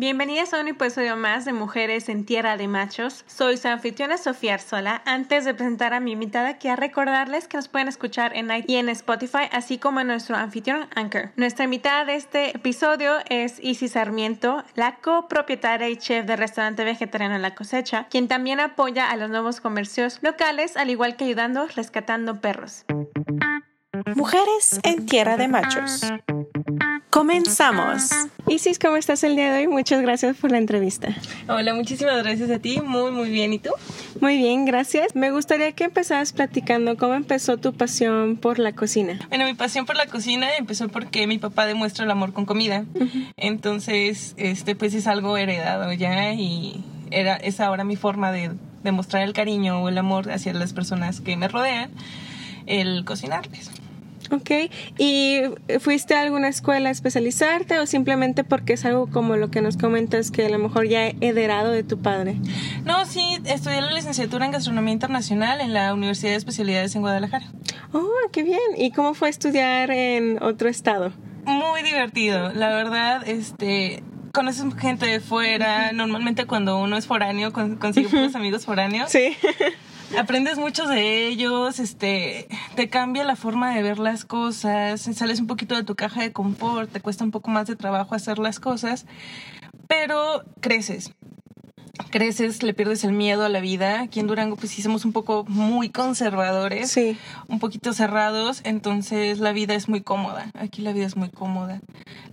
Bienvenidas a un episodio más de Mujeres en Tierra de Machos. Soy su anfitriona Sofía Arzola. Antes de presentar a mi invitada, quiero recordarles que nos pueden escuchar en y en Spotify, así como en nuestro anfitrión Anchor. Nuestra invitada de este episodio es Isis Sarmiento, la copropietaria y chef del restaurante vegetariano La Cosecha, quien también apoya a los nuevos comercios locales, al igual que ayudando rescatando perros. Mujeres en Tierra de Machos. Comenzamos. Isis, ¿cómo estás el día de hoy? Muchas gracias por la entrevista. Hola, muchísimas gracias a ti. Muy, muy bien. ¿Y tú? Muy bien, gracias. Me gustaría que empezaras platicando cómo empezó tu pasión por la cocina. Bueno, mi pasión por la cocina empezó porque mi papá demuestra el amor con comida. Entonces, este, pues es algo heredado ya y era, es ahora mi forma de demostrar el cariño o el amor hacia las personas que me rodean, el cocinarles. Ok, ¿y fuiste a alguna escuela a especializarte o simplemente porque es algo como lo que nos comentas que a lo mejor ya he heredado de tu padre? No, sí, estudié la licenciatura en Gastronomía Internacional en la Universidad de Especialidades en Guadalajara. Oh, qué bien. ¿Y cómo fue estudiar en otro estado? Muy divertido, la verdad, este, conoces gente de fuera, normalmente cuando uno es foráneo consigue muchos amigos foráneos. Sí. Aprendes mucho de ellos, este, te cambia la forma de ver las cosas, sales un poquito de tu caja de confort, te cuesta un poco más de trabajo hacer las cosas, pero creces creces, le pierdes el miedo a la vida. Aquí en Durango pues sí somos un poco muy conservadores, sí. un poquito cerrados, entonces la vida es muy cómoda. Aquí la vida es muy cómoda.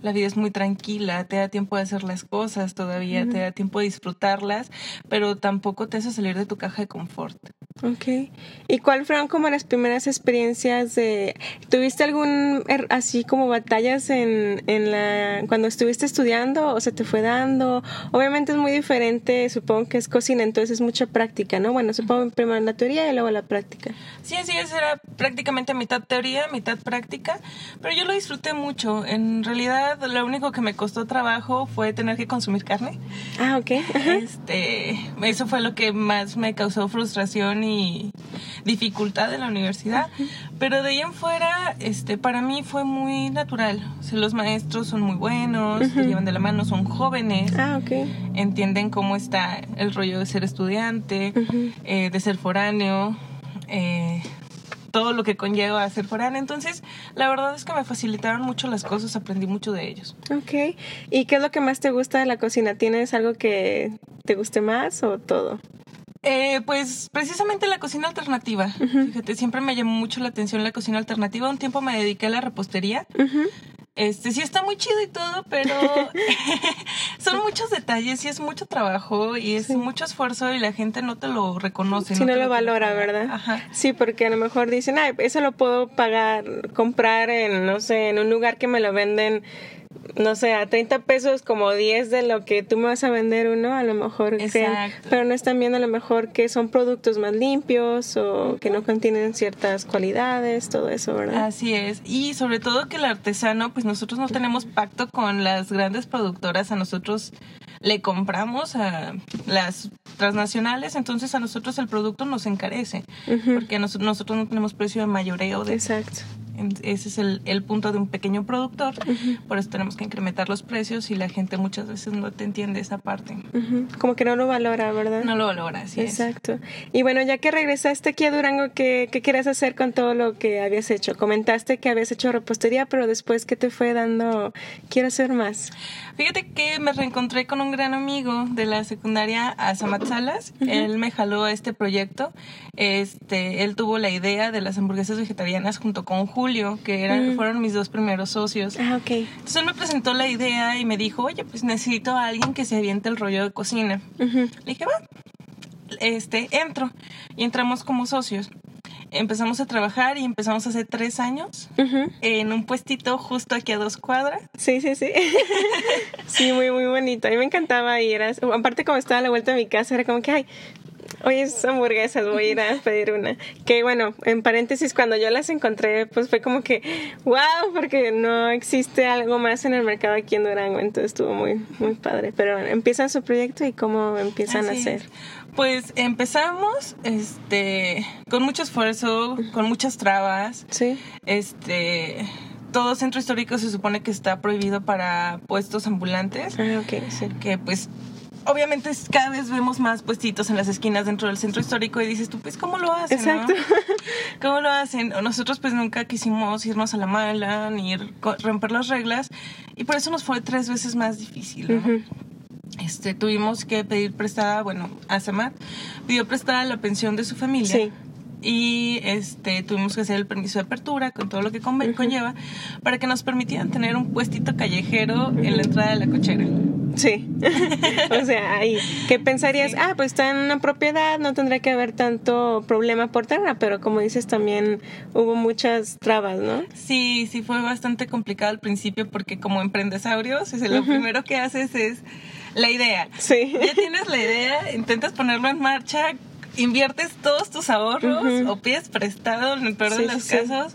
La vida es muy tranquila, te da tiempo de hacer las cosas todavía, te da tiempo de disfrutarlas, pero tampoco te hace salir de tu caja de confort. Ok. ¿Y cuáles fueron como las primeras experiencias de... ¿Tuviste algún, er, así como batallas en, en la... cuando estuviste estudiando o se te fue dando? Obviamente es muy diferente, supongo que es cocina, entonces es mucha práctica, ¿no? Bueno, supongo primero la teoría y luego la práctica. Sí, así es, era prácticamente mitad teoría, mitad práctica, pero yo lo disfruté mucho. En realidad, lo único que me costó trabajo fue tener que consumir carne. Ah, ok. Este, eso fue lo que más me causó frustración y dificultad en la universidad. Pero de ahí en fuera, este, para mí fue muy natural. O los maestros son muy buenos, te llevan de la mano, son jóvenes. Ah, ok. Entienden cómo está el rollo de ser estudiante, eh, de ser foráneo. Eh, todo lo que conlleva a ser foráneo. Entonces, la verdad es que me facilitaron mucho las cosas, aprendí mucho de ellos. Ok. ¿Y qué es lo que más te gusta de la cocina? ¿Tienes algo que te guste más o todo? Eh, pues precisamente la cocina alternativa. Fíjate, siempre me llamó mucho la atención la cocina alternativa. Un tiempo me dediqué a la repostería. Este sí está muy chido y todo, pero son muchos detalles y es mucho trabajo y es mucho esfuerzo y la gente no te lo reconoce. Si no, lo, valora, ¿verdad? Ajá. Sí, porque a lo mejor dicen, ay, eso lo puedo pagar, comprar en, no sé, en un lugar que me lo venden no sé, a 30 pesos como 10 de lo que tú me vas a vender uno, a lo mejor pero no están viendo a lo mejor que son productos más limpios o que no contienen ciertas cualidades, todo eso, ¿verdad? Así es, y sobre todo que el artesano, pues nosotros no tenemos pacto con las grandes productoras, a nosotros le compramos a las transnacionales, entonces a nosotros el producto nos encarece, porque nosotros no tenemos precio de mayoreo de Exacto. Ese es el, el punto de un pequeño productor. Por eso tenemos que incrementar los precios y la gente muchas veces no te entiende esa parte. Como que no lo valora, ¿verdad? No lo valora, sí. Exacto. Y bueno, ya que regresaste aquí a Durango, ¿qué, ¿qué quieres hacer con todo lo que habías hecho? Comentaste que habías hecho repostería, pero después, ¿qué te fue dando? Quiero hacer más. Fíjate que me reencontré con un gran amigo de la secundaria, Azamat Salas. Él me jaló a este proyecto. Este, él tuvo la idea de las hamburguesas vegetarianas junto con Julio, que eran, fueron mis dos primeros socios. Ah, ok. Entonces él me presentó la idea y me dijo, oye, pues necesito a alguien que se aviente el rollo de cocina. Le dije, va, este, entro. Y entramos como socios empezamos a trabajar y empezamos hace tres años en un puestito justo aquí a dos cuadras. Sí, sí, sí. sí, muy, muy bonito. A mí me encantaba ir. aparte, como estaba a la vuelta de mi casa, era como que, ay, hoy es hamburguesas, voy a ir a pedir una. Que bueno, en paréntesis, cuando yo las encontré, pues fue como que, wow, porque no existe algo más en el mercado aquí en Durango, entonces estuvo muy, muy padre. Pero empiezan su proyecto y cómo empiezan a hacer. Pues empezamos este con mucho esfuerzo, con muchas trabas. Sí. Este todo centro histórico se supone que está prohibido para puestos ambulantes, Ah, ok, sí. que pues obviamente cada vez vemos más puestitos en las esquinas dentro del centro histórico y dices tú, pues ¿cómo lo hacen? no? Exacto. ¿Cómo lo hacen? Nosotros pues nunca quisimos irnos a la mala ni romper las reglas y por eso nos fue tres veces más difícil. ¿no? Este, tuvimos que pedir prestada, bueno, Azamat pidió prestada la pensión de su familia. Sí. Y este, tuvimos que hacer el permiso de apertura con todo lo que conlleva para que nos permitieran tener un puestito callejero en la entrada de la cochera. Sí. o sea, ahí. ¿Qué pensarías? Sí. Ah, pues está en una propiedad, no tendrá que haber tanto problema por tierra, pero como dices, también hubo muchas trabas, ¿no? Sí, sí fue bastante complicado al principio porque como emprendesaurios, es lo primero que haces es la idea. Sí. Ya tienes la idea, intentas ponerlo en marcha, inviertes todos tus ahorros o pides prestado en el peor Sí, de los sí. casos.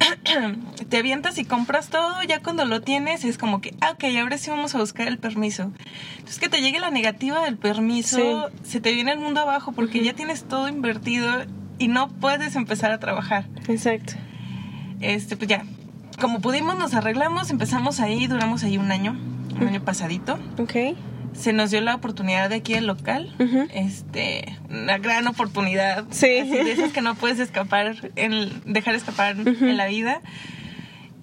Te avientas y compras todo, ya cuando lo tienes es como que, ah, ok, ahora sí vamos a buscar el permiso. Entonces que te llegue la negativa del permiso, se te viene el mundo abajo porque ya tienes todo invertido y no puedes empezar a trabajar Exacto. este, pues ya, como pudimos, nos arreglamos, empezamos ahí, duramos ahí un año, un año pasadito. Ok. Se nos dio la oportunidad de aquí el local, este, una gran oportunidad, Sí. así de esas que no puedes escapar, en, dejar escapar en la vida.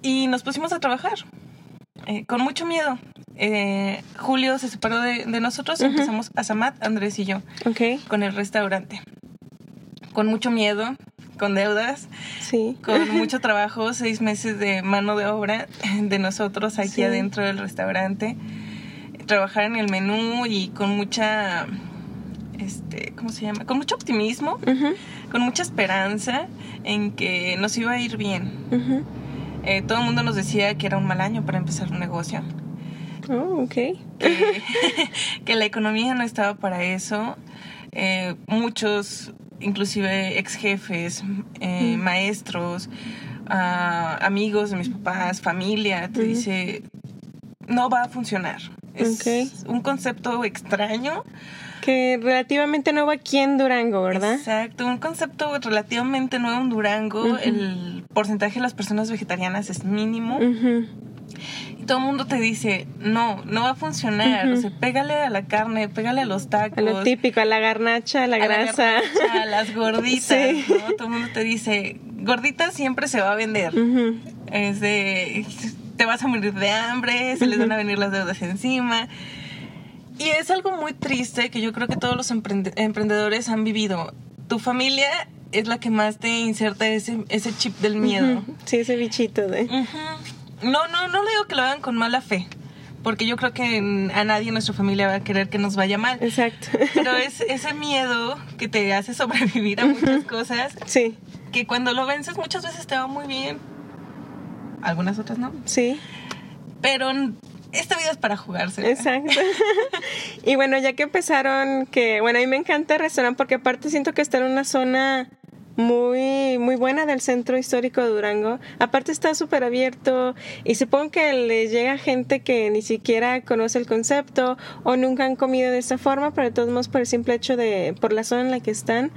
Y nos pusimos a trabajar, eh, con mucho miedo. Eh, Julio se separó de, de nosotros, empezamos a Samat, Andrés y yo, con el restaurante. Con mucho miedo, con deudas, Sí. con mucho trabajo, seis meses de mano de obra de nosotros aquí Sí. adentro del restaurante, trabajar en el menú y con mucha, este, ¿cómo se llama? Con mucho optimismo, con mucha esperanza en que nos iba a ir bien. Eh, todo el mundo nos decía que era un mal año para empezar un negocio, Oh, ok. que, que la economía no estaba para eso. Eh, muchos, inclusive ex jefes, eh, Mm. maestros, ah, amigos de mis papás, familia, te dice, no va a funcionar. Es un concepto extraño. Que relativamente nuevo aquí en Durango, ¿verdad? Exacto, un concepto relativamente nuevo en Durango. El porcentaje de las personas vegetarianas es mínimo. Y todo el mundo te dice, no, no va a funcionar. Ujú. O sea, pégale a la carne, pégale a los tacos. A lo típico, a la garnacha, a la a la grasa. garnacha, a las gorditas, Sí. ¿no? Todo el mundo te dice, gordita siempre se va a vender. Es de, te vas a morir de hambre, se les van a venir las deudas encima. Y es algo muy triste que yo creo que todos los emprende- emprendedores han vivido. Tu familia es la que más te inserta ese, ese chip del miedo. Sí, ese bichito de... Ujú. No, no, no le digo que lo hagan con mala fe, porque yo creo que a nadie en nuestra familia va a querer que nos vaya mal. Exacto. Pero es ese miedo que te hace sobrevivir a muchas cosas, Sí, que cuando lo vences muchas veces te va muy bien, algunas otras no. sí. Pero esta vida es para jugarse. Exacto. y bueno, ya que empezaron, que bueno, a mí me encanta el restaurante porque aparte siento que está en una zona muy muy buena del centro histórico de Durango. Aparte está súper abierto y supongo que les llega gente que ni siquiera conoce el concepto o nunca han comido de esta forma, pero de todos modos por el simple hecho de por la zona en la que están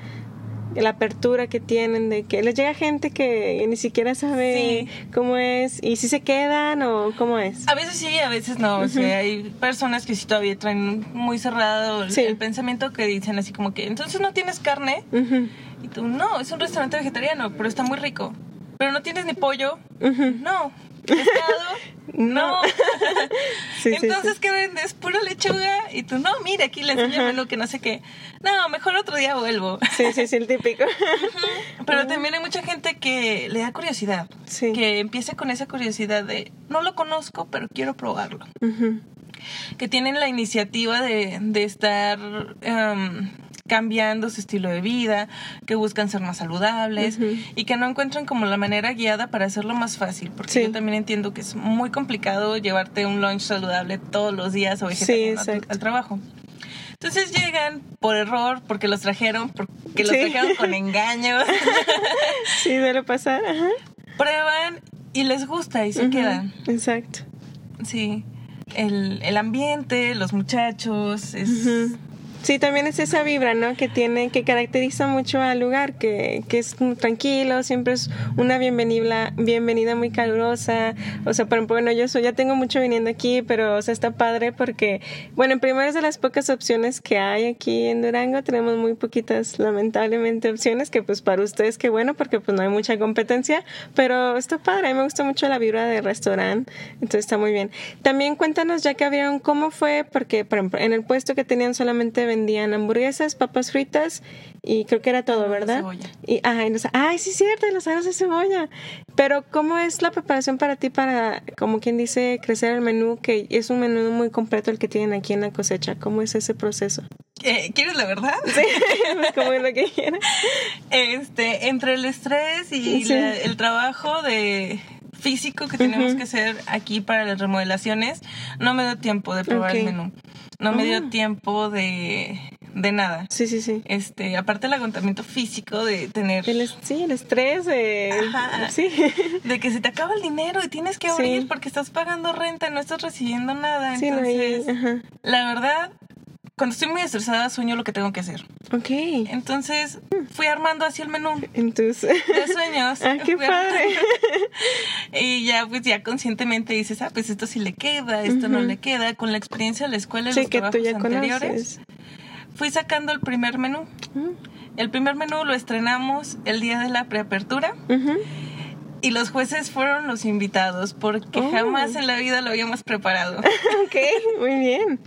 la apertura que tienen de que les llega gente que ni siquiera sabe cómo es y si se quedan o cómo es. A veces sí, a veces no. O sea, hay personas que sí todavía traen muy cerrado el, Sí. el pensamiento que dicen así como que, entonces no tienes carne. Ujú, Y tú, no, es un restaurante vegetariano, pero está muy rico. Pero no tienes ni pollo. No. Pescado. no. Sí, Entonces, sí. ¿qué vendes? Pura lechuga. Y tú, no, mira, aquí le enseño menú que no sé qué. No, mejor otro día vuelvo. Sí, sí, sí, el típico. Pero también hay mucha gente que le da curiosidad. Sí. Que empieza con esa curiosidad de, no lo conozco, pero quiero probarlo. Que tienen la iniciativa de, de estar em, cambiando su estilo de vida, que buscan ser más saludables y que no encuentran como la manera guiada para hacerlo más fácil. Porque Sí. yo también entiendo que es muy complicado llevarte un lunch saludable todos los días o vegetariano al trabajo. Entonces llegan por error, porque los trajeron, porque los Sí. trajeron con engaños. Sí, suele pasar. Ajá. prueban y les gusta y se quedan. Exacto. Sí. El, el ambiente, los muchachos, es, Ujú. Sí, también es esa vibra, ¿no? Que tiene, que caracteriza mucho al lugar, que, que es tranquilo, siempre es una bienvenida, bienvenida muy calurosa. O sea, por ejemplo, bueno, yo soy, ya tengo mucho viniendo aquí, pero o sea, está padre porque, bueno, en primero es de las pocas opciones que hay aquí en Durango, tenemos muy poquitas, lamentablemente, opciones, que pues para ustedes qué bueno, porque pues no hay mucha competencia, pero está padre, a mí me gusta mucho la vibra del restaurante, entonces está muy bien. También cuéntanos, ya que abrieron, cómo fue, porque, por ejemplo, en el puesto que tenían solamente vendían hamburguesas, papas fritas y creo que era todo, ¿verdad? cebolla. Y, ajá, y los- ay, sí, cierto, y los aros de cebolla. Pero, ¿cómo es la preparación para ti para, como quien dice, crecer el menú? Que es un menú muy completo el que tienen aquí en la cosecha. ¿Cómo es ese proceso? Eh, ¿Quieres la verdad? como es lo que quieran. Este, entre el estrés y Sí. la- el trabajo de físico que tenemos que hacer aquí para las remodelaciones, no me dio tiempo de probar el menú. No me Oh. dio tiempo de, de nada. Sí, sí, sí. Este, aparte el agotamiento físico de tener El, sí, el estrés. eh, Ajá. sí. de que se te acaba el dinero y tienes que Sí. abrir porque estás pagando renta, no estás recibiendo nada. Sí, no, Entonces, ajá. la verdad, cuando estoy muy estresada sueño lo que tengo que hacer. Ok. Entonces, fui armando así el menú Entonces. de sueños. Ah, qué padre. y ya, pues ya conscientemente dices, ah, pues esto sí le queda, esto no le queda. Con la experiencia de la escuela y Sí, los que tú trabajos ya anteriores, conoces. fui sacando el primer menú. Mm. El primer menú lo estrenamos el día de la preapertura Ujú. y los jueces fueron los invitados porque Oh. jamás en la vida lo habíamos preparado. Ok, muy bien.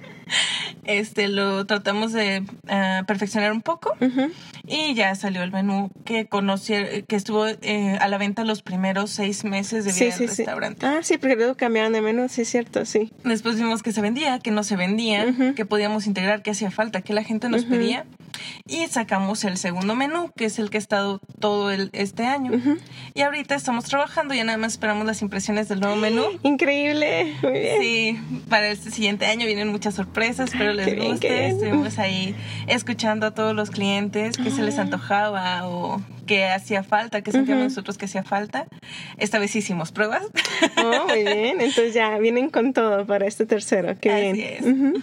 Este lo tratamos de ah, perfeccionar un poco Ujú. y ya salió el menú que conocí, que estuvo eh, a la venta los primeros seis meses de vida Sí, del sí, sí. restaurante. Ah, sí, porque luego cambiaron de menú, sí, es cierto, sí. Después vimos que se vendía, que no se vendía, Ujú. que podíamos integrar, que hacía falta, que la gente nos Ujú. pedía. Y sacamos el segundo menú, que es el que ha estado todo el, este año. Y ahorita estamos trabajando, ya nada más esperamos las impresiones del nuevo menú. Increíble, muy bien. Sí, para este siguiente año vienen muchas sorpresas, espero les Qué guste. bien. Estuvimos ahí escuchando a todos los clientes que se les antojaba o que hacía falta, que sentíamos Ujú. nosotros que hacía falta. Esta vez hicimos pruebas. Oh, muy bien. Entonces ya vienen con todo para este tercero. Qué Así bien. es. Ujú.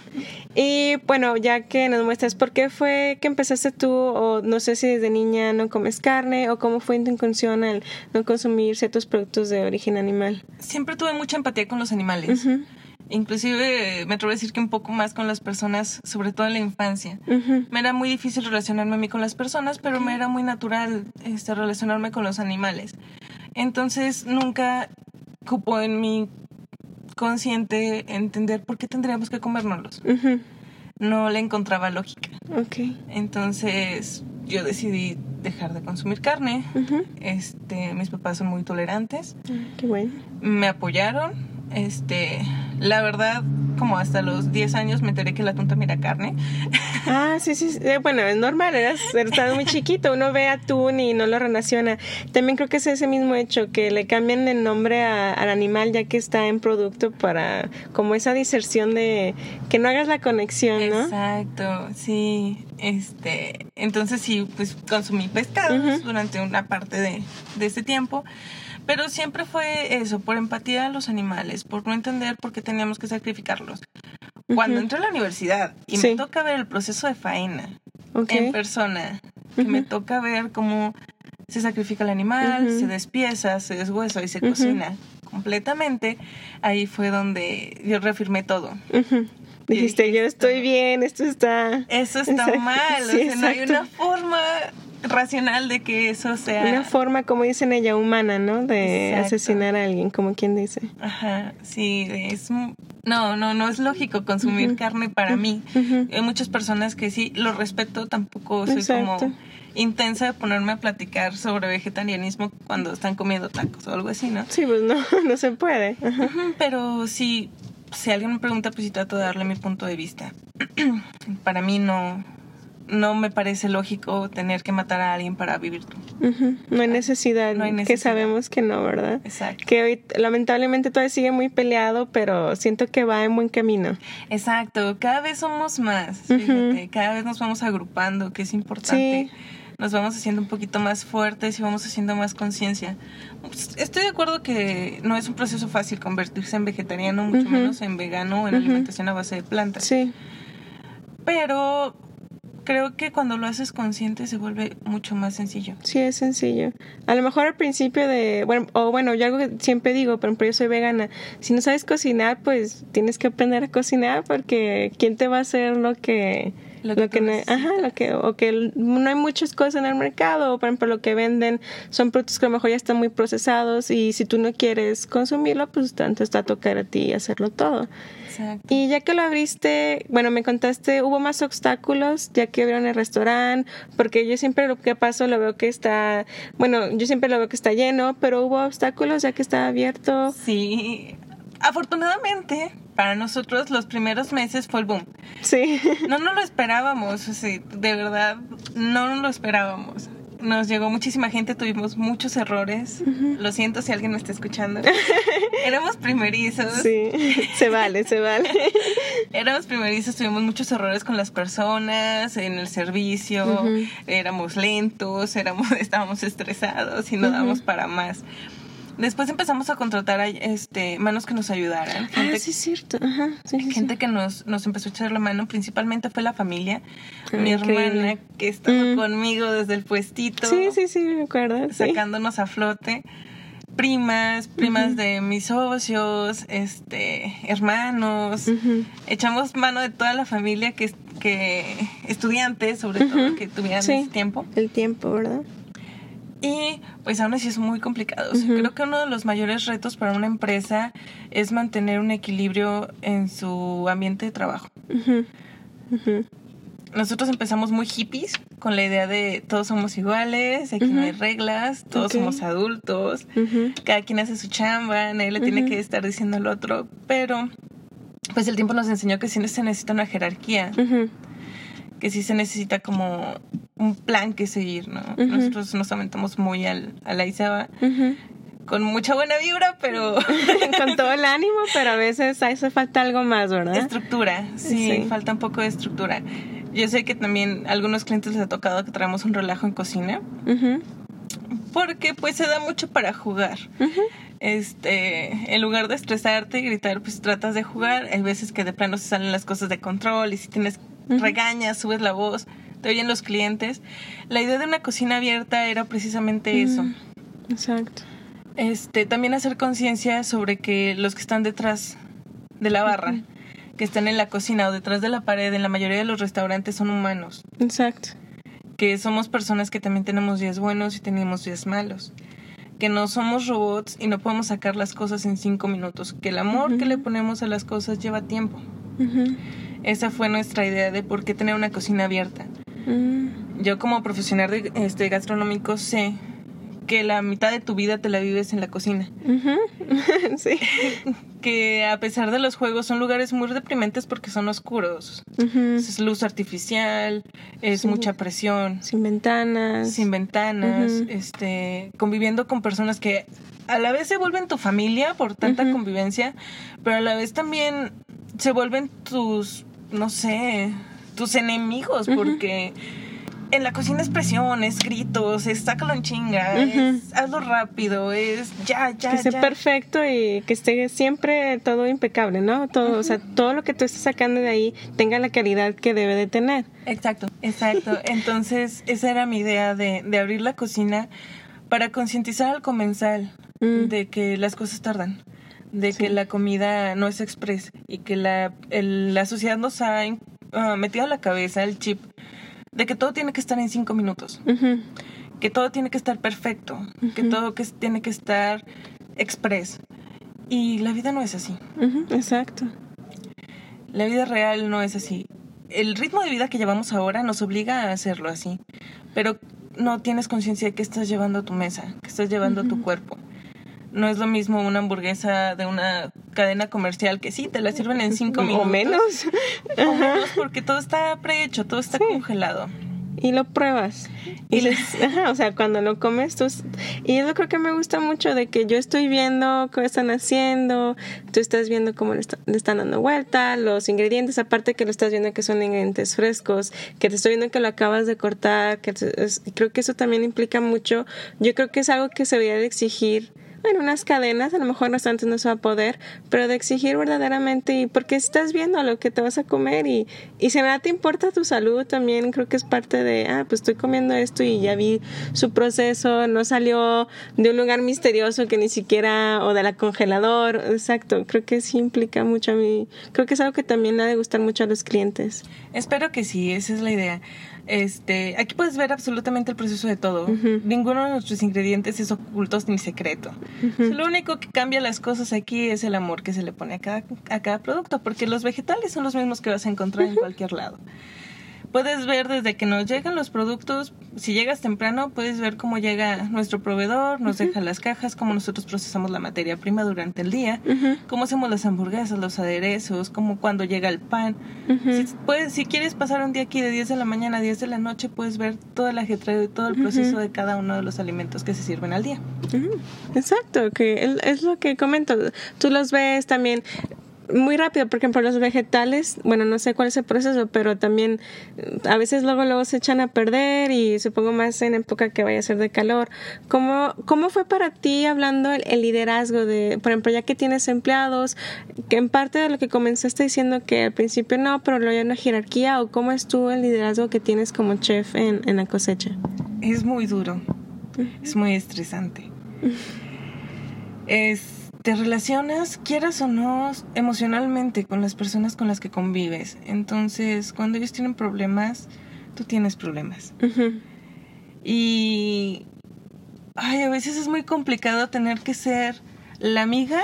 Y bueno, ya que nos muestras por qué fue que empezaste tú, o no sé si desde niña no comes carne, o cómo fue tu incursión al no consumir ciertos productos de origen animal. Siempre tuve mucha empatía con los animales. Ujú, Inclusive me atrevo a decir que un poco más con las personas, sobre todo en la infancia. Me era muy difícil relacionarme a mí con las personas, pero me era muy natural este, relacionarme con los animales. Entonces nunca cupo en mi consciente entender por qué tendríamos que comérnoslos. No le encontraba lógica. Ok. Entonces yo decidí dejar de consumir carne. Este, mis papás son muy tolerantes, Ah, Qué bueno. me apoyaron. Este, la verdad, como hasta los 10 años me enteré que la tunta mira carne. Ah, sí, sí. Eh, Bueno, es normal, eras, muy chiquito, uno ve atún y no lo relaciona. También creo que es ese mismo hecho, que le cambian el nombre a- al animal ya que está en producto para como esa diserción de que no hagas la conexión, ¿no? Exacto, sí. Este, entonces sí, pues consumí pescados durante una parte de, de ese tiempo. Pero siempre fue eso, por empatía a los animales, por no entender por qué teníamos que sacrificarlos. Cuando Ujú. entré a la universidad y Sí. me toca ver el proceso de faena Ok. en persona, que me Ujú. toca ver cómo se sacrifica el animal, Ujú. se despieza, se deshuesa y se cocina completamente, ahí fue donde yo reafirmé todo. Dijiste, yo estoy bien, esto está... Eso está Exacto. mal, o Sí, sea, no hay una forma racional de que eso sea... Una forma, como dicen ella, humana, ¿no? De Exacto. asesinar a alguien, como quien dice. Ajá, sí, es... No, no, no es lógico consumir carne para mí. Hay muchas personas que sí, lo respeto, tampoco soy Exacto. como intensa de ponerme a platicar sobre vegetarianismo cuando están comiendo tacos o algo así, ¿no? Sí, pues no, no se puede. Pero sí, si alguien me pregunta, pues sí trato de darle mi punto de vista. para mí no, no me parece lógico tener que matar a alguien para vivir tú. No hay necesidad, No hay que necesidad. sabemos que no, ¿verdad? Exacto. Que hoy lamentablemente todavía sigue muy peleado, pero siento que va en buen camino. Exacto, cada vez somos más, fíjate, cada vez nos vamos agrupando, que es importante. Sí. Nos vamos haciendo un poquito más fuertes y vamos haciendo más conciencia. Pues, Estoy de acuerdo que no es un proceso fácil convertirse en vegetariano, mucho menos en vegano o en alimentación a base de plantas. Sí, Pero creo que cuando lo haces consciente se vuelve mucho más sencillo. Sí, es sencillo. A lo mejor al principio de, bueno, o bueno, yo algo que siempre digo, por ejemplo, yo soy vegana. Si no sabes cocinar, pues tienes que aprender a cocinar porque ¿quién te va a hacer lo que Lo que no, ajá, lo que o que no hay muchas cosas en el mercado, o por ejemplo, lo que venden son productos que a lo mejor ya están muy procesados y si tú no quieres consumirlo, pues tanto está a tocar a ti hacerlo todo. Exacto. Y ya que lo abriste, bueno, me contaste, hubo más obstáculos ya que abrieron el restaurante, porque yo siempre lo que paso lo veo que está, bueno, yo siempre lo veo que está lleno, pero hubo obstáculos ya que está abierto. Sí, afortunadamente para nosotros los primeros meses fue el boom. Sí. No nos lo esperábamos, o sea, de verdad, no nos lo esperábamos. Nos llegó muchísima gente, tuvimos muchos errores. Lo siento si alguien me está escuchando. Éramos primerizos. Sí, se vale, se vale. Éramos primerizos, tuvimos muchos errores con las personas, en el servicio, éramos lentos, éramos, estábamos estresados y no dábamos para más. Después empezamos a contratar a este, manos que nos ayudaran. ah, sí, es cierto. Ajá, sí, gente sí. que nos, nos empezó a echar la mano, principalmente fue la familia. Ah, Mi increíble. hermana, que estaba Mm. conmigo desde el puestito, Sí, sí, sí, me acuerdo. sacándonos a flote. Primas, primas de mis socios, este, hermanos. Echamos mano de toda la familia que, que estudiantes, sobre todo, que tuvieran Sí. ese tiempo. El tiempo, ¿verdad? Y pues aún así es muy complicado. Creo que uno de los mayores retos para una empresa es mantener un equilibrio en su ambiente de trabajo. Nosotros empezamos muy hippies con la idea de todos somos iguales, aquí no hay reglas, todos somos adultos, cada quien hace su chamba, nadie le tiene que estar diciendo al otro, pero pues el tiempo nos enseñó que sí se necesita una jerarquía. Que sí se necesita como un plan que seguir, ¿no? Nosotros nos aventamos muy al, a la con mucha buena vibra, pero Con todo el ánimo, pero a veces hace falta algo más, ¿verdad? estructura, sí, Sí. falta un poco de estructura. Yo sé que también a algunos clientes les ha tocado que traemos un relajo en cocina, porque pues se da mucho para jugar. Este, en lugar de estresarte y gritar, pues tratas de jugar. Hay veces que de plano se salen las cosas de control y si tienes Regañas, subes la voz, te oyen los clientes. La idea de una cocina abierta era precisamente eso. Mm. Exacto. Este, también hacer conciencia sobre que los que están detrás de la barra, que están en la cocina o detrás de la pared, en la mayoría de los restaurantes son humanos, Exacto. que somos personas que también tenemos días buenos y tenemos días malos, que no somos robots y no podemos sacar las cosas en cinco minutos, que el amor que le ponemos a las cosas lleva tiempo. Ujú. Esa fue nuestra idea de por qué tener una cocina abierta. Mm. Yo como profesional de, este, gastronómico sé que la mitad de tu vida te la vives en la cocina. Sí. que a pesar de los juegos son lugares muy deprimentes porque son oscuros. Es luz artificial, es Sí. mucha presión, Sin ventanas. sin ventanas, este, conviviendo con personas que a la vez se vuelven tu familia por tanta convivencia, pero a la vez también se vuelven tus, no sé, tus enemigos porque en la cocina es presión, es gritos, es sácalo en chinga, es hazlo rápido, es ya, ya, que esté ya. perfecto y que esté siempre todo impecable, ¿no? Todo, o sea, todo lo que tú estés sacando de ahí tenga la calidad que debe de tener. Exacto, exacto. Entonces, esa era mi idea de, de abrir la cocina para concientizar al comensal Mm. de que las cosas tardan, de Sí. que la comida no es express y que la, el- la sociedad nos ha ah, metido a la cabeza el chip de que todo tiene que estar en cinco minutos, que todo tiene que estar perfecto, que todo que, tiene que estar express. Y la vida no es así. Exacto. La vida real no es así. El ritmo de vida que llevamos ahora nos obliga a hacerlo así, pero no tienes conciencia de que estás llevando a tu mesa, que estás llevando a tu cuerpo. No es lo mismo una hamburguesa de una cadena comercial que sí, te la sirven en cinco O minutos. menos. O menos porque todo está prehecho, todo está Sí. congelado. Y lo pruebas. Y Y le- les- ajá, o sea, cuando lo comes tú... Y es lo creo que me gusta mucho de que yo estoy viendo qué están haciendo, tú estás viendo cómo le, está- le están dando vuelta, los ingredientes, aparte que lo estás viendo que son ingredientes frescos, que te estoy viendo que lo acabas de cortar, que es- creo que eso también implica mucho. Yo creo que es algo que se debería de exigir en unas cadenas, a lo mejor restaurantes no se va a poder, pero de exigir verdaderamente y porque estás viendo lo que te vas a comer y, y si nada te importa tu salud también creo que es parte de, ah, pues estoy comiendo esto y ya vi su proceso, no salió de un lugar misterioso que ni siquiera, o de la congelador, exacto, creo que sí implica mucho a mí, creo que es algo que también ha de gustar mucho a los clientes. Espero que sí, esa es la idea. Este, aquí puedes ver absolutamente el proceso de todo. Ninguno de nuestros ingredientes es oculto ni secreto. Lo único que cambia las cosas aquí es el amor que se le pone a cada, a cada producto, porque los vegetales son los mismos que vas a encontrar en cualquier lado puedes ver desde que nos llegan los productos, si llegas temprano, puedes ver cómo llega nuestro proveedor, nos deja las cajas, cómo nosotros procesamos la materia prima durante el día, cómo hacemos las hamburguesas, los aderezos, cómo cuando llega el pan. si, puedes, si quieres pasar un día aquí de 10 de la mañana a 10 de la noche, puedes ver todo el ajetreo y todo el proceso de cada uno de los alimentos que se sirven al día. Exacto, que es lo que comento. Tú los ves también muy rápido, por ejemplo, los vegetales, bueno, no sé cuál es el proceso, pero también eh, a veces luego luego se echan a perder y supongo más en época que vaya a ser de calor. ¿Cómo, cómo fue para ti hablando el, liderazgo de, por ejemplo, ya que tienes empleados, que en parte de lo que comenzaste diciendo que al principio no, pero luego hay una jerarquía o cómo estuvo el liderazgo que tienes como chef en, en la cosecha? Es muy duro, es muy estresante. es te relacionas, quieras o no, emocionalmente con las personas con las que convives. Entonces, cuando ellos tienen problemas, tú tienes problemas. Y ay, a veces es muy complicado tener que ser la amiga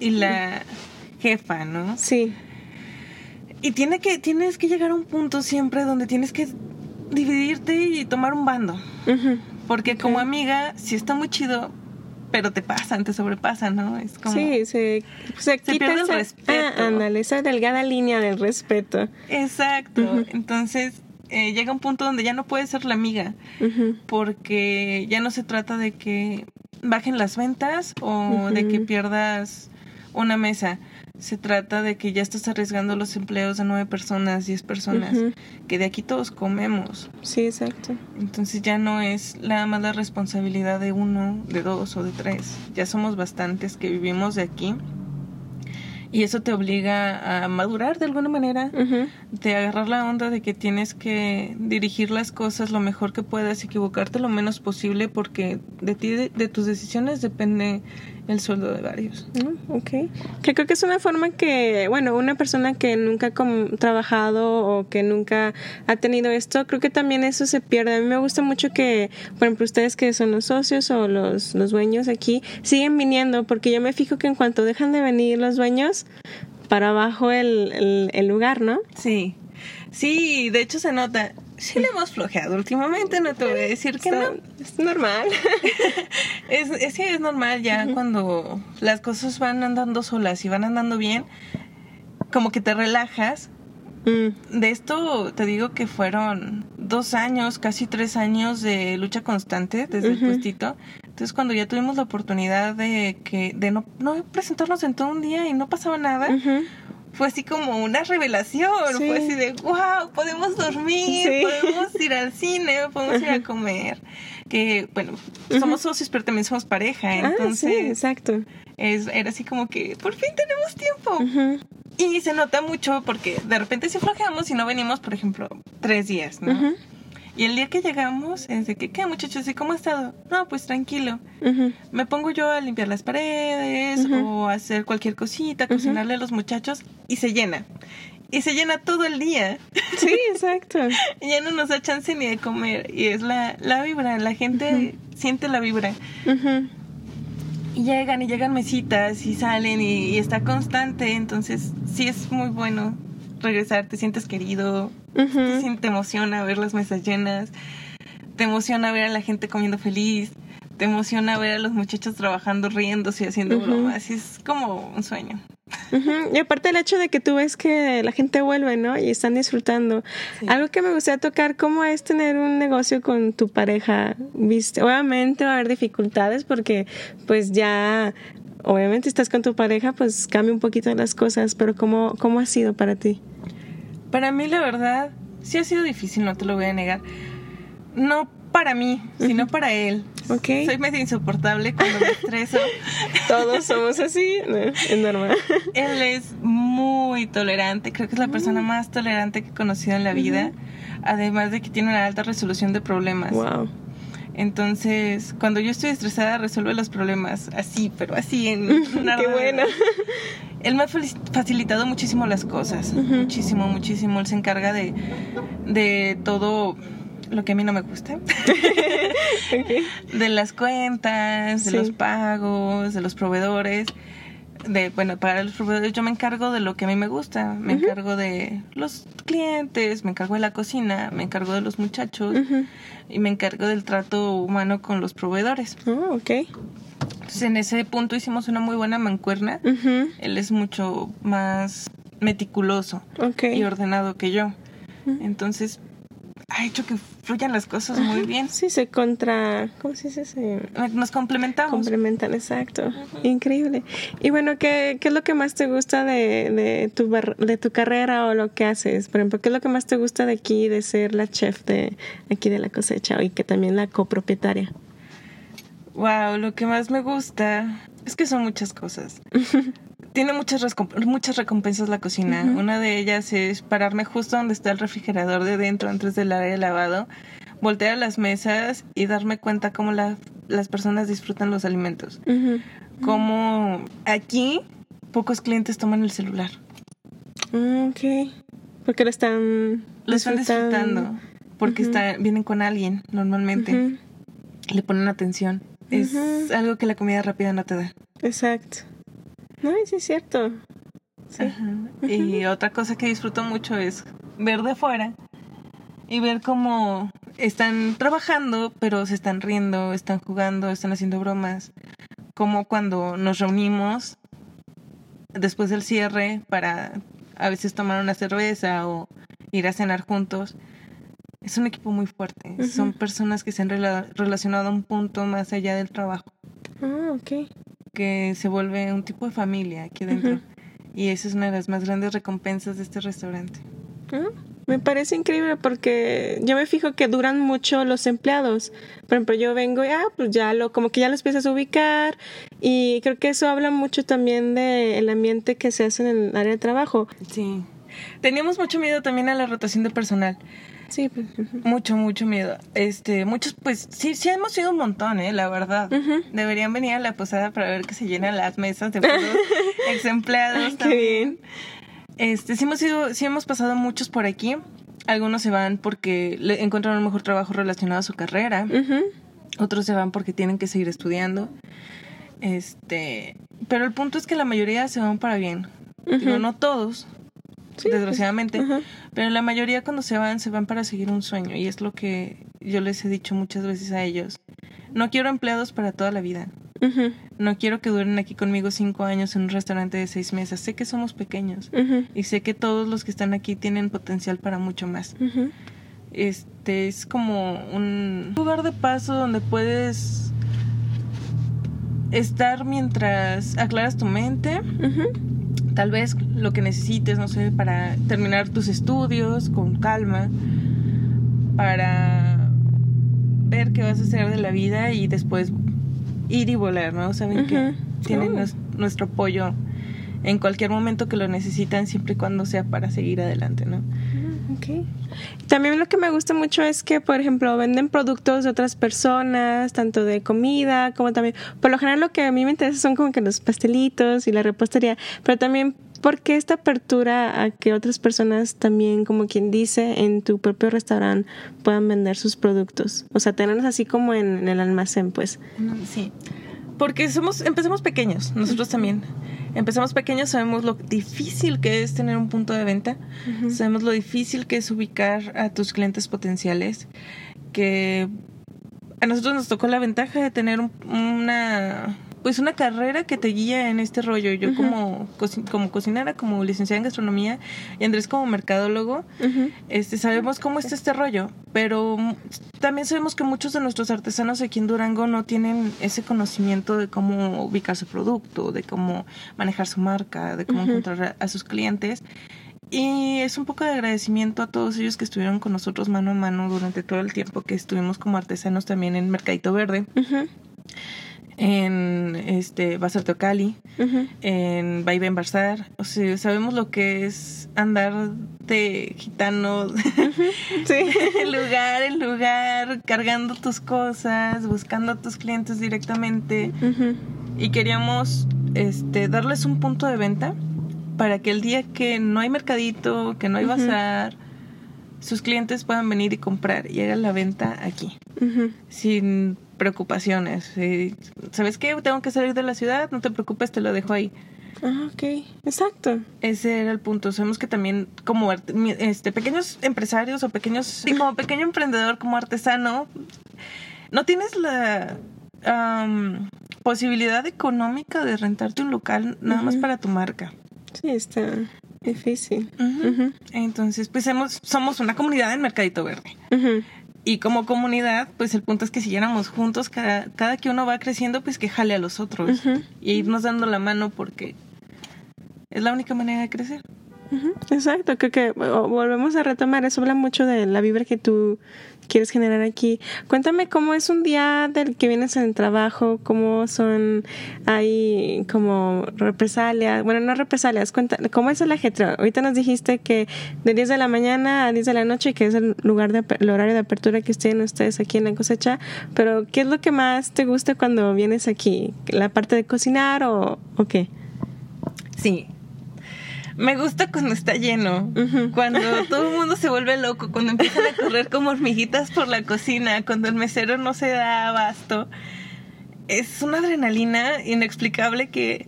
y la jefa, ¿no? Sí. Y tiene que, tienes que llegar a un punto siempre donde tienes que dividirte y tomar un bando. Porque como amiga, si está muy chido, pero te pasan, te sobrepasan, ¿no? Es como... Sí, se, se, pierde el respeto. Ah, ándale, esa delgada línea del respeto. Exacto. Entonces, eh, llega un punto donde ya no puedes ser la amiga, porque ya no se trata de que bajen las ventas o de que pierdas una mesa se trata de que ya estás arriesgando los empleos de nueve personas, diez personas, que de aquí todos comemos. Sí, exacto. Entonces ya no es nada más la responsabilidad de uno, de dos o de tres. Ya somos bastantes que vivimos de aquí. Y eso te obliga a madurar de alguna manera, de agarrar la onda de que tienes que dirigir las cosas lo mejor que puedas, equivocarte lo menos posible, porque de ti, de tus decisiones depende el sueldo de varios. Mm, ok. Que creo que es una forma que, bueno, una persona que nunca ha trabajado o que nunca ha tenido esto, creo que también eso se pierde. A mí me gusta mucho que, por ejemplo, ustedes que son los socios o los, los dueños aquí, siguen viniendo, porque yo me fijo que en cuanto dejan de venir los dueños, para abajo el, el, el lugar, ¿no? Sí. Sí, de hecho se nota sí le hemos flojeado últimamente, no te voy a decir que no. Es normal. es, es, sí, es normal ya cuando las cosas van andando solas y van andando bien, como que te relajas. Mm. De esto te digo que fueron dos años, casi tres años de lucha constante desde el puestito. Entonces cuando ya tuvimos la oportunidad de que de no, no presentarnos en todo un día y no pasaba nada, fue así como una revelación, fue así de, wow, podemos dormir, podemos ir al cine, podemos ir a comer. Que, bueno, somos socios, pero también somos pareja, ah, entonces... sí, exacto. Es, era así como que, por fin tenemos tiempo. Y se nota mucho porque de repente si flojeamos y no venimos, por ejemplo, tres días, ¿no? Y el día que llegamos es de que, ¿qué muchachos? ¿Y cómo ha estado? No, pues tranquilo. Me pongo yo a limpiar las paredes o a hacer cualquier cosita, cocinarle a los muchachos y se llena. Y se llena todo el día. Sí, exacto. y ya no nos da chance ni de comer. Y es la, la vibra, la gente siente la vibra. Y llegan y llegan mesitas y salen y, y está constante. Entonces sí es muy bueno regresar, te sientes querido, te, emociona ver las mesas llenas, te emociona ver a la gente comiendo feliz, te emociona ver a los muchachos trabajando, riéndose y haciendo bromas, y es como un sueño. Y aparte el hecho de que tú ves que la gente vuelve, ¿no? Y están disfrutando. Algo que me gustaría tocar, ¿cómo es tener un negocio con tu pareja? ¿Viste? Obviamente va a haber dificultades porque pues ya obviamente estás con tu pareja, pues cambia un poquito las cosas, pero ¿cómo, cómo ha sido para ti? Para mí, la verdad, sí ha sido difícil, no te lo voy a negar. No para mí, sino para él. Ok. Soy medio insoportable cuando me estreso. Todos somos así, no, es normal. Él es muy tolerante, creo que es la persona más tolerante que he conocido en la vida, además de que tiene una alta resolución de problemas. Wow. Entonces, cuando yo estoy estresada, resuelve los problemas así, pero así en una Qué buena. Él me ha facilitado muchísimo las cosas, muchísimo, muchísimo. Él se encarga de, de todo lo que a mí no me gusta, de las cuentas, de Sí. los pagos, de los proveedores, de, bueno, para los proveedores yo me encargo de lo que a mí me gusta, me encargo de los clientes, me encargo de la cocina, me encargo de los muchachos y me encargo del trato humano con los proveedores. Oh, ok. Entonces en ese punto hicimos una muy buena mancuerna. Él es mucho más meticuloso y ordenado que yo. Entonces ha hecho que fluyan las cosas muy bien. Sí, se contra... ¿Cómo se dice? Se Nos complementamos. complementan, exacto. Increíble. Y bueno, ¿qué, ¿qué es lo que más te gusta de, de, tu, bar- de tu carrera o lo que haces? Por ejemplo, ¿qué es lo que más te gusta de aquí, de ser la chef de aquí de la cosecha y que también la copropietaria? Wow, lo que más me gusta es que son muchas cosas. Tiene muchas, muchas recompensas la cocina. Una de ellas es pararme justo donde está el refrigerador de dentro, antes del área de lavado, voltear las mesas y darme cuenta cómo la- las personas disfrutan los alimentos. Como aquí pocos clientes toman el celular. Mm, Ok. Porque lo están Lo están disfrutando porque vienen con alguien normalmente. Le ponen atención. Es algo que la comida rápida no te da. Exacto. No, sí es cierto. Sí. Y otra cosa que disfruto mucho es ver de afuera y ver cómo están trabajando, pero se están riendo, están jugando, están haciendo bromas. Como cuando nos reunimos después del cierre para a veces tomar una cerveza o ir a cenar juntos. Es un equipo muy fuerte. Son personas que se han rela- relacionado a un punto más allá del trabajo, Ah, ok. que se vuelve un tipo de familia aquí dentro. Y esa es una de las más grandes recompensas de este restaurante. Ah, Me parece increíble porque yo me fijo que duran mucho los empleados. Por ejemplo, yo vengo y ah, pues ya lo, como que ya los empiezas a ubicar y creo que eso habla mucho también del ambiente que se hace en el área de trabajo. Sí. Teníamos mucho miedo también a la rotación de personal. Sí, pues. Mucho, mucho miedo. Este, muchos, pues, sí, sí hemos sido un montón, eh, la verdad. Deberían venir a la posada para ver que se llenan las mesas de puros ex empleados Ay, qué también. bien. Este, sí hemos ido, sí hemos pasado muchos por aquí. Algunos se van porque le encuentran un mejor trabajo relacionado a su carrera. Otros se van porque tienen que seguir estudiando. Este, pero el punto es que la mayoría se van para bien. Digo, no todos, Sí, desgraciadamente, pero la mayoría cuando se van, se van para seguir un sueño. Y es lo que yo les he dicho muchas veces a ellos. No quiero empleados para toda la vida. No quiero que duren aquí conmigo cinco años en un restaurante de seis mesas. Sé que somos pequeños y sé que todos los que están aquí tienen potencial para mucho más. Este es como un lugar de paso donde puedes estar mientras aclaras tu mente. Tal vez lo que necesites, no sé, para terminar tus estudios con calma, para ver qué vas a hacer de la vida y después ir y volar, ¿no? Saben que tienen Oh. nues- nuestro apoyo en cualquier momento que lo necesitan, siempre y cuando sea para seguir adelante, ¿no? Ok. También lo que me gusta mucho es que, por ejemplo, venden productos de otras personas, tanto de comida como también. Por lo general, lo que a mí me interesa son como que los pastelitos y la repostería, pero también. ¿Por qué esta apertura a que otras personas también, como quien dice, en tu propio restaurante puedan vender sus productos? O sea, tenerlos así como en, en el almacén, pues. Sí, porque somos, empezamos pequeños, nosotros también. Empezamos pequeños, sabemos lo difícil que es tener un punto de venta, sabemos lo difícil que es ubicar a tus clientes potenciales, que a nosotros nos tocó la ventaja de tener un- una pues una carrera que te guía en este rollo. Yo como, como cocinera, como licenciada en gastronomía y Andrés como mercadólogo, este, sabemos cómo está este rollo, pero también sabemos que muchos de nuestros artesanos aquí en Durango no tienen ese conocimiento de cómo ubicar su producto, de cómo manejar su marca, de cómo encontrar a, sus clientes. Y es un poco de agradecimiento a todos ellos que estuvieron con nosotros mano a mano durante todo el tiempo que estuvimos como artesanos también en Mercadito Verde, en este Bazar Teocali, ujú. en Vaivén Barzar. O sea, sabemos lo que es andar de gitano Sí. lugar en lugar, cargando tus cosas, buscando a tus clientes directamente. Y queríamos este, darles un punto de venta para que el día que no hay mercadito, que no hay bazar, sus clientes puedan venir y comprar y hagan la venta aquí, sin preocupaciones. ¿Sabes qué? Tengo que salir de la ciudad, no te preocupes, te lo dejo ahí. Ah, ok. Exacto. Ese era el punto. Sabemos que también como este, pequeños empresarios o pequeños, sí, como pequeño emprendedor, como artesano, no tienes la posibilidad económica de rentarte un local nada más para tu marca. Sí, está difícil. Entonces, pues hemos, somos una comunidad en Mercadito Verde. Y como comunidad, pues el punto es que siguiéramos juntos, cada, cada que uno va creciendo, pues que jale a los otros. Y irnos dando la mano porque es la única manera de crecer. Exacto, creo que volvemos a retomar, eso habla mucho de la vibra que tú quieres generar aquí. Cuéntame cómo es un día del que vienes en el trabajo, cómo son, hay como represalias, bueno, no represalias, cuenta, cómo es el ajetreo. Ahorita nos dijiste que de 10 de la mañana a 10 de la noche, que es el lugar de, el horario de apertura que tienen ustedes aquí en la cosecha, pero ¿qué es lo que más te gusta cuando vienes aquí? ¿La parte de cocinar o qué? Sí. Me gusta cuando está lleno, cuando todo el mundo se vuelve loco, cuando empiezan a correr como hormiguitas por la cocina, cuando el mesero no se da abasto. Es una adrenalina inexplicable que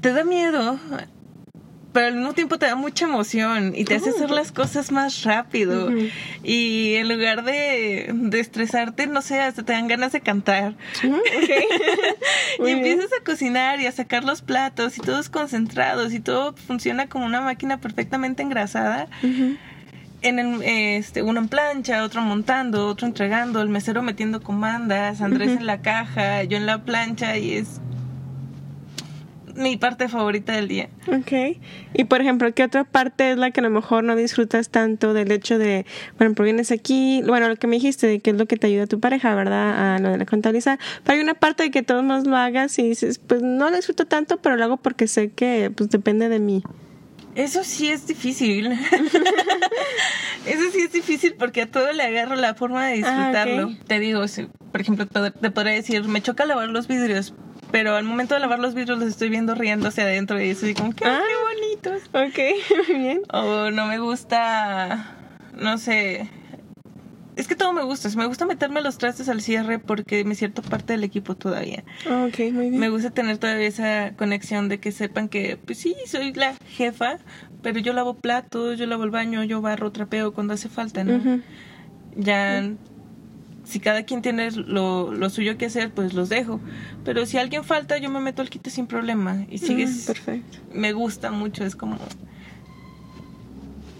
te da miedo, pero al mismo tiempo te da mucha emoción y te hace hacer las cosas más rápido. Y en lugar de, de estresarte, no sé, hasta te dan ganas de cantar. Y bien. empiezas a cocinar y a sacar los platos y todos concentrados y todo funciona como una máquina perfectamente engrasada. En el, este, uno en plancha, otro montando, otro entregando, el mesero metiendo comandas, Andrés en la caja, yo en la plancha y es mi parte favorita del día. Ok. Y por ejemplo, ¿qué otra parte es la que a lo mejor no disfrutas tanto del hecho de, bueno, pues vienes aquí, bueno, lo que me dijiste, de que es lo que te ayuda a tu pareja, ¿verdad? A lo de la contabilizar. Pero hay una parte de que todos más lo hagas y dices, pues no lo disfruto tanto, pero lo hago porque sé que pues depende de mí. Eso sí es difícil. Eso sí es difícil porque a todo le agarro la forma de disfrutarlo. Ah, ok. Te digo, si- por ejemplo, te te podría decir, me choca lavar los vidrios, pero al momento de lavar los vidrios los estoy viendo riendo hacia adentro y estoy como, ¡qué, Ah. qué bonitos! Ok, muy bien. O no me gusta, no sé. Es que todo me gusta. Me gusta meterme los trastes al cierre porque me siento parte del equipo todavía. Ok, muy bien. Me gusta tener todavía esa conexión de que sepan que, pues sí, soy la jefa, pero yo lavo platos, yo lavo el baño, yo barro, trapeo cuando hace falta, ¿no? Ya, si cada quien tiene lo, lo suyo que hacer, pues los dejo. Pero si alguien falta, yo me meto al quite sin problema. Y sigues, Mm, perfecto. me gusta mucho, es como...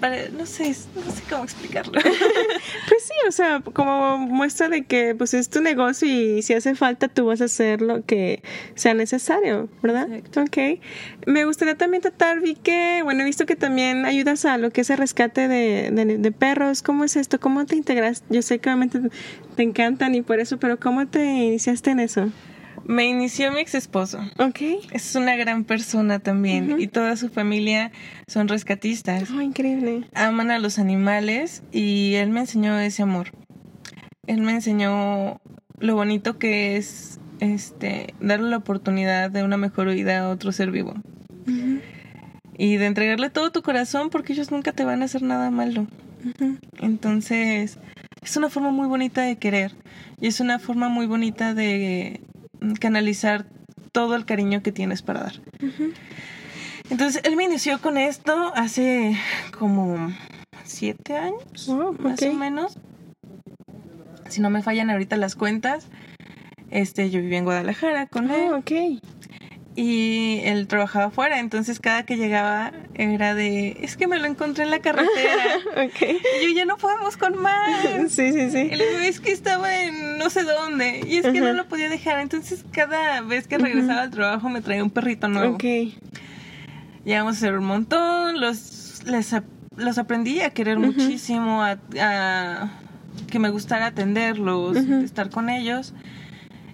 para- no sé, no sé cómo explicarlo. Pues sí, o sea, como muestra de que pues es tu negocio y si hace falta tú vas a hacer lo que sea necesario, ¿verdad? Exacto. Ok. Me gustaría también tratar, vi que, bueno, he visto que también ayudas a lo que es el rescate de, de, de perros. ¿Cómo es esto? ¿Cómo te integras? Yo sé que obviamente te encantan y por eso, pero ¿cómo te iniciaste en eso? Me inició mi ex esposo. Ok. Es una gran persona también y toda su familia son rescatistas. Oh, increíble. aman a los animales y él me enseñó ese amor. Él me enseñó lo bonito que es este darle la oportunidad de una mejor vida a otro ser vivo y de entregarle todo tu corazón porque ellos nunca te van a hacer nada malo. Entonces, es una forma muy bonita de querer y es una forma muy bonita de canalizar todo el cariño que tienes para dar. Entonces, él me inició con esto hace como siete años, Oh, más o menos. Si no me fallan ahorita las cuentas, este, yo vivía en Guadalajara con él Oh, ok. Y él trabajaba afuera, entonces cada que llegaba era de, es que me lo encontré en la carretera. y yo ya no podemos con más. Sí, sí, sí. Y le digo, es que estaba en no sé dónde. Y es que no lo podía dejar. Entonces, cada vez que regresaba al trabajo me traía un perrito nuevo. Ok. Llegamos a hacer un montón. Los les los aprendí a querer muchísimo, a, a que me gustara atenderlos, estar con ellos.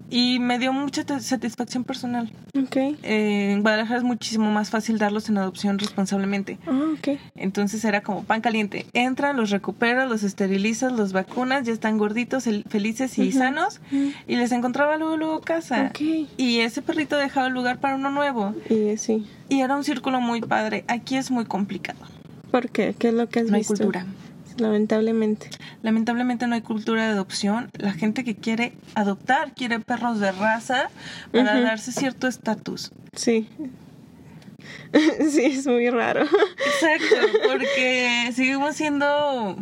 Y me dio mucha satisfacción personal. Ok. Eh, en Guadalajara es muchísimo más fácil darlos en adopción responsablemente. Ah, ok. Entonces era como pan caliente. Entran, los recuperas, los esterilizas, los vacunas, ya están gorditos, el- felices y sanos. Y les encontraba luego, luego casa. Ok. Y ese perrito dejaba lugar para uno nuevo. Y así. Y era un círculo muy padre. Aquí es muy complicado. ¿Por qué? ¿Qué es lo que has No hay cultura. Lamentablemente. Lamentablemente no hay cultura de adopción. La gente que quiere adoptar quiere perros de raza para darse cierto estatus. Sí. sí, es muy raro. Exacto, porque seguimos siendo,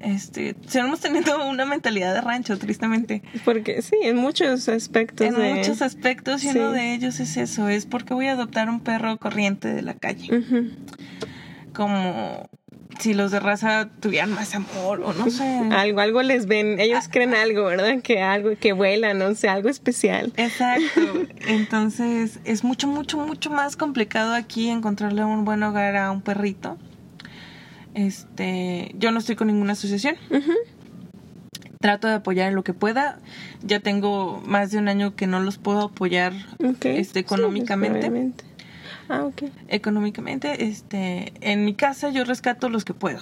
este, seguimos teniendo una mentalidad de rancho, tristemente. Porque sí, en muchos aspectos. En de- muchos aspectos y uno de ellos es eso, es porque voy a adoptar un perro corriente de la calle. Como si los de raza tuvieran más amor o no sé. Algo, algo les ven, ellos creen algo, ¿verdad? Que algo, que vuelan, no sé, algo especial. Exacto. Entonces es mucho, mucho, mucho más complicado aquí encontrarle un buen hogar a un perrito. Este, yo no estoy con ninguna asociación. Trato de apoyar en lo que pueda. Ya tengo más de un año que no los puedo apoyar Ok. este, pues, económicamente. Ah, ok. económicamente. Este, en mi casa yo rescato los que puedo.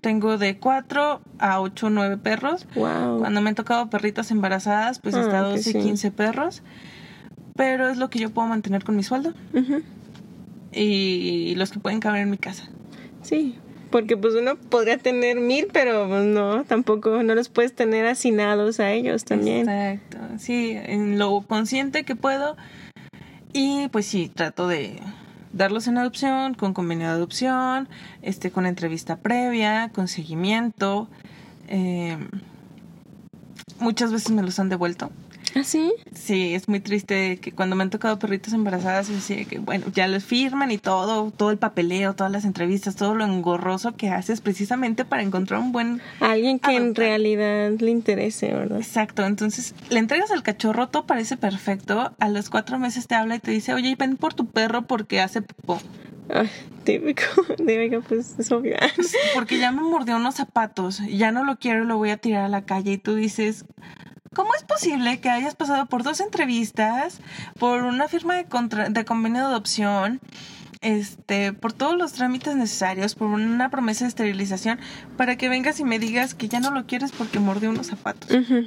Tengo de 4 a 8 o 9 perros. Wow. Cuando me han tocado perritas embarazadas, pues Ah, hasta ok, 12, sí. 15 perros. Pero es lo que yo puedo mantener con mi sueldo y los que pueden caber en mi casa. Sí, porque pues uno podría tener mil, pero pues, no, tampoco, no los puedes tener hacinados a ellos también. Exacto. Sí, en lo consciente que puedo. Y pues sí, trato de darlos en adopción, con convenio de adopción, este, con entrevista previa, con seguimiento. Eh, muchas veces me los han devuelto. ¿Ah, sí? Sí, es muy triste que cuando me han tocado perritas embarazadas, es así que, bueno, ya les firman y todo, todo el papeleo, todas las entrevistas, todo lo engorroso que haces precisamente para encontrar un buen Alguien que en realidad le interese, ¿verdad? Exacto, entonces le entregas al cachorro, todo parece perfecto, a los cuatro meses te habla y te dice, oye, ven por tu perro porque hace popó, Ay, típico. Típico, pues es obvio. porque ya me mordió unos zapatos, ya no lo quiero, lo voy a tirar a la calle y tú dices, ¿cómo es posible que hayas pasado por dos entrevistas, por una firma de, contra- de convenio de adopción? Este, por todos los trámites necesarios, por una promesa de esterilización, para que vengas y me digas que ya no lo quieres porque mordió unos zapatos. Ujú.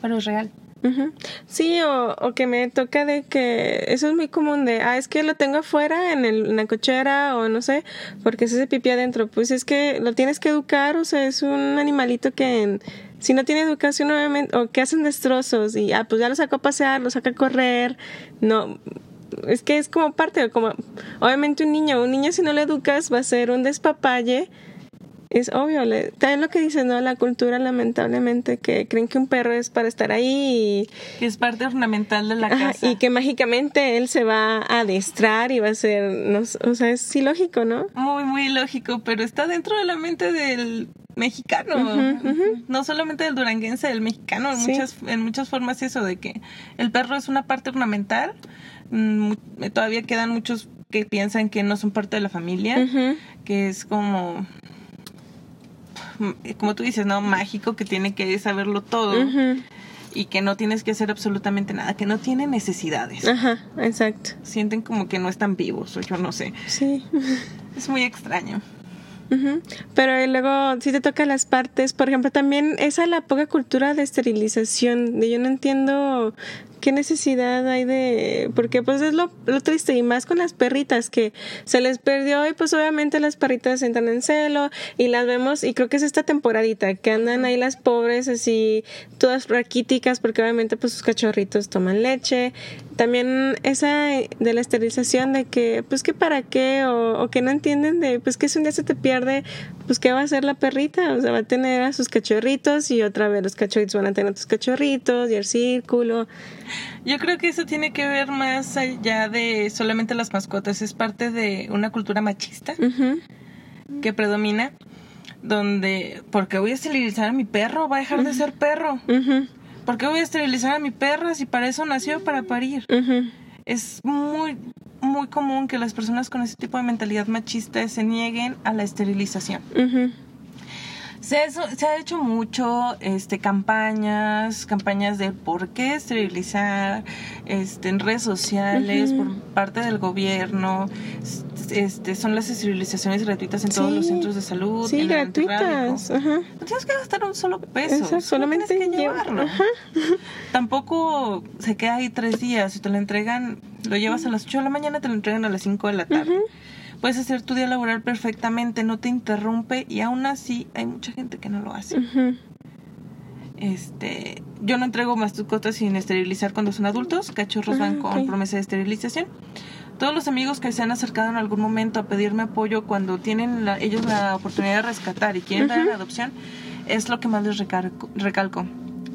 Pero es real. Ujú. Sí, o, o que me toca de que eso es muy común de, ah, es que lo tengo afuera en, el, en la cochera o no sé, porque se hace pipí adentro. Pues es que lo tienes que educar, o sea, es un animalito que en- si no tiene educación obviamente, o que hacen destrozos y, ah, pues ya lo saco a pasear, lo saca a correr, no. Es que es como parte, como, obviamente un niño, un niño si no le educas va a ser un despapalle es obvio, le- también lo que dices, ¿no? La cultura, lamentablemente, que creen que un perro es para estar ahí Que es parte ornamental de la y, ajá, casa. y que mágicamente él se va a adiestrar y va a ser, no, o sea, es ilógico, ¿no? Muy, muy lógico, pero está dentro de la mente del mexicano. No solamente del duranguense, del mexicano. En, Sí. muchas, en muchas formas eso de que el perro es una parte ornamental. Mm, Todavía quedan muchos que piensan que no son parte de la familia, que es como... Como tú dices, ¿no? Mágico, que tiene que saberlo todo y que no tienes que hacer absolutamente nada, que no tiene necesidades. Ajá, exacto. Sienten como que no están vivos, o yo no sé. Sí. Es muy extraño. Pero luego si te toca las partes, por ejemplo, también esa la poca cultura de esterilización, de yo no entiendo qué necesidad hay de, porque pues es lo, lo triste y más con las perritas que se les perdió y pues obviamente las perritas entran en celo y las vemos y creo que es esta temporadita que andan ahí las pobres así todas raquíticas porque obviamente pues sus cachorritos toman leche. También esa de la esterilización de que pues que para qué o, o que no entienden de pues que si un día se te pierde pues qué va a hacer la perrita, o sea va a tener a sus cachorritos y otra vez los cachorritos van a tener a tus cachorritos y el círculo. Yo creo que eso tiene que ver más allá de solamente las mascotas, es parte de una cultura machista que predomina, donde, ¿por qué voy a esterilizar a mi perro? Va a dejar de ser perro. Ujú. ¿Por qué voy a esterilizar a mi perra si para eso nació, para parir? Es muy, muy común que las personas con ese tipo de mentalidad machista se nieguen a la esterilización. Se ha, hecho- se ha hecho mucho este, campañas, campañas de por qué esterilizar este, en redes sociales por parte del gobierno. Este, son las esterilizaciones gratuitas en todos los centros de salud. Sí, gratuitas. Ajá. No tienes que gastar un solo peso. Exacto, solo solamente tienes que lleva- llevarlo. ajá. Tampoco se queda ahí tres días. Si te lo entregan, lo llevas a las 8 de la mañana, te lo entregan a las 5 de la tarde. Puedes hacer tu día laboral perfectamente, no te interrumpe y aún así hay mucha gente que no lo hace. Este, yo no entrego mascotas sin esterilizar cuando son adultos, cachorros van Ah, con promesa de esterilización. Todos los amigos que se han acercado en algún momento a pedirme apoyo cuando tienen la- ellos la oportunidad de rescatar y quieren dar en adopción, es lo que más les recargo- recalco.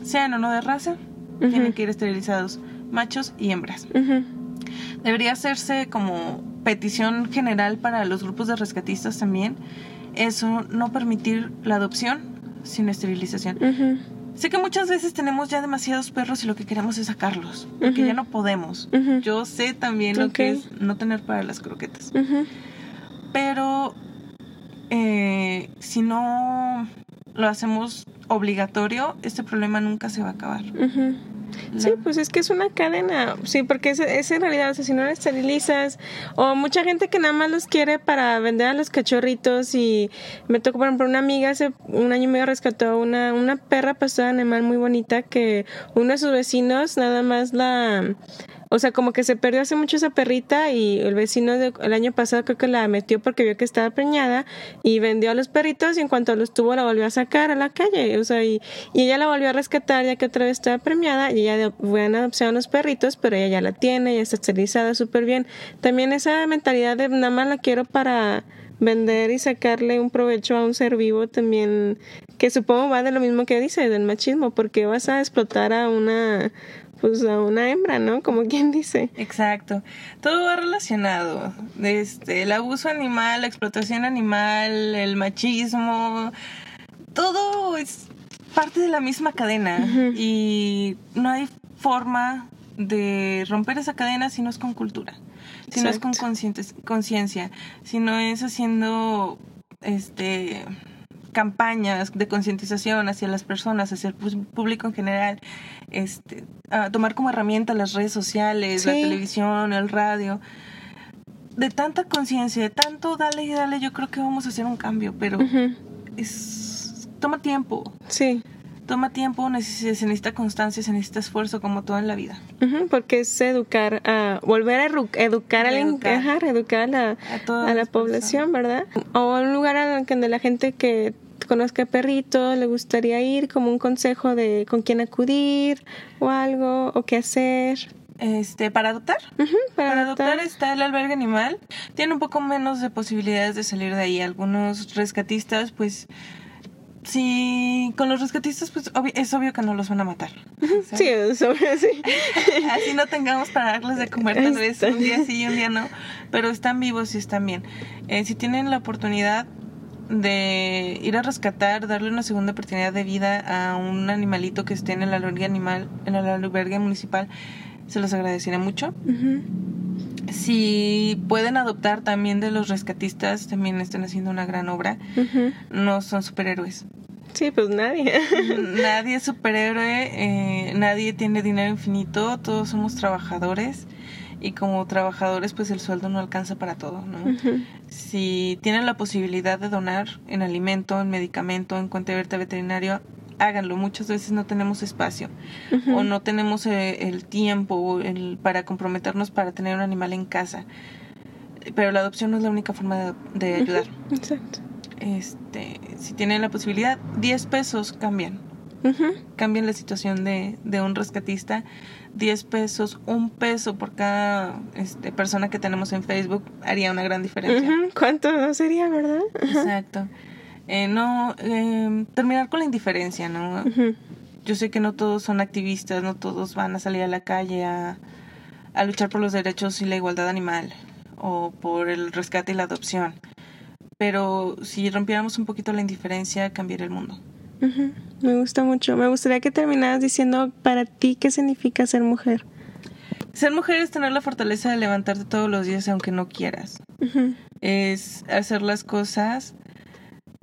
Sean o no de raza, tienen que ir esterilizados, machos y hembras. Debería hacerse como petición general para los grupos de rescatistas también, eso, no permitir la adopción sin esterilización. Sé que muchas veces tenemos ya demasiados perros y lo que queremos es sacarlos, porque ya no podemos. Yo sé también lo que es no tener para las croquetas, pero eh, si no lo hacemos obligatorio, este problema nunca se va a acabar. Sí, La- pues es que es una cadena, sí, porque es, es en realidad, o sea, si no lo esterilizas, o mucha gente que nada más los quiere para vender a los cachorritos, y me tocó, por ejemplo, una amiga hace un año y medio rescató una, una perra pastora animal muy bonita que uno de sus vecinos nada más la... O sea, como que se perdió hace mucho esa perrita y el vecino de- el año pasado creo que la metió porque vio que estaba preñada y vendió a los perritos y en cuanto los tuvo la volvió a sacar a la calle. O sea, y, ella la volvió a rescatar ya que otra vez estaba premiada y ella fue en adopción a los perritos, pero ella ya la tiene, ya está esterilizada súper bien. También esa mentalidad de nada más la quiero para vender y sacarle un provecho a un ser vivo también, que supongo va de lo mismo que dice, del machismo, porque vas a explotar a una, pues a una hembra, ¿no? Como quien dice. Exacto. Todo va relacionado. Este, el abuso animal, la explotación animal, el machismo, todo es parte de la misma cadena. Y no hay forma de romper esa cadena si no es con cultura, si no es con conciencia, si no es haciendo este campañas de concientización hacia las personas, hacia el público en general, este, a tomar como herramienta las redes sociales, la televisión, el radio. De tanta conciencia, de tanto dale y dale, yo creo que vamos a hacer un cambio, pero es toma tiempo, Sí. Toma tiempo, se necesita constancia, se necesita esfuerzo como todo en la vida. Porque es educar a volver a edu- educar a la, Reeducar. ajá, reeducar a la, A la población, ¿verdad? O a un lugar a donde la gente que conozca perritos le gustaría ir como un consejo de con quién acudir o algo o qué hacer. Este, para adoptar. Para, Para adoptar. adoptar está el albergue animal. Tiene un poco menos de posibilidades de salir de ahí. Algunos rescatistas, pues, si con los rescatistas, pues es obvio que no los van a matar. ¿sabes? Sí, eso, sí. Así no tengamos para darles de comer tal vez un día sí y un día no, pero están vivos y están bien. Eh, si tienen la oportunidad de ir a rescatar, darle una segunda oportunidad de vida a un animalito que esté en el albergue animal, en el albergue municipal, se los agradecería mucho. Ujú. Si pueden adoptar también de los rescatistas, también están haciendo una gran obra. No son superhéroes. Sí, pues nadie. nadie es superhéroe, eh, nadie tiene dinero infinito, todos somos trabajadores y como trabajadores pues el sueldo no alcanza para todo, ¿no? Si tienen la posibilidad de donar en alimento, en medicamento, en cuenta abierta veterinario, háganlo. Muchas veces no tenemos espacio o no tenemos eh, el tiempo el, para comprometernos para tener un animal en casa. Pero la adopción no es la única forma de, de ayudar. Exacto. Este, si tienen la posibilidad, 10 pesos cambian. Cambian la situación de, de un rescatista. 10 pesos, un peso por cada este, persona que tenemos en Facebook haría una gran diferencia. ¿Cuánto no sería, verdad? Exacto. Eh, no, eh, terminar con la indiferencia, ¿no? Yo sé que no todos son activistas, no todos van a salir a la calle a, a luchar por los derechos y la igualdad animal o por el rescate y la adopción. Pero si rompiéramos un poquito la indiferencia, cambiaría el mundo. Me gusta mucho. Me gustaría que terminaras diciendo para ti qué significa ser mujer. ser mujer es tener la fortaleza de levantarte todos los días aunque no quieras. Es hacer las cosas,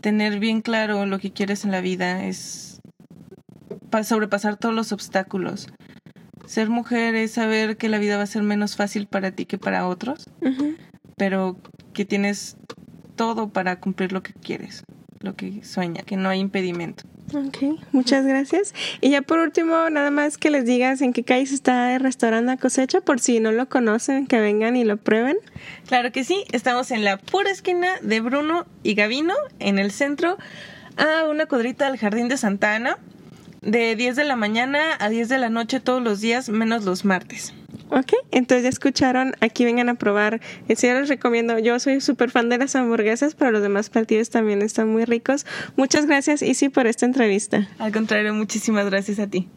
tener bien claro lo que quieres en la vida, es pa- sobrepasar todos los obstáculos. Ser mujer es saber que la vida va a ser menos fácil para ti que para otros, pero que tienes todo para cumplir lo que quieres, lo que sueña, que no hay impedimento. Ok, muchas gracias. Y ya por último, nada más que les digas en qué calle está el restaurante a cosecha, por si no lo conocen, que vengan y lo prueben. Claro que sí, estamos en la pura esquina de Bruno y Gavino, en el centro, a una cuadrita del Jardín de Santa Ana, de 10 de la mañana a 10 de la noche todos los días, menos los martes. Ok, entonces ya escucharon, aquí vengan a probar. En recomiendo, yo soy súper fan de las hamburguesas, pero los demás platillos también están muy ricos. Muchas gracias, Isi, por esta entrevista. Al contrario, muchísimas gracias a ti.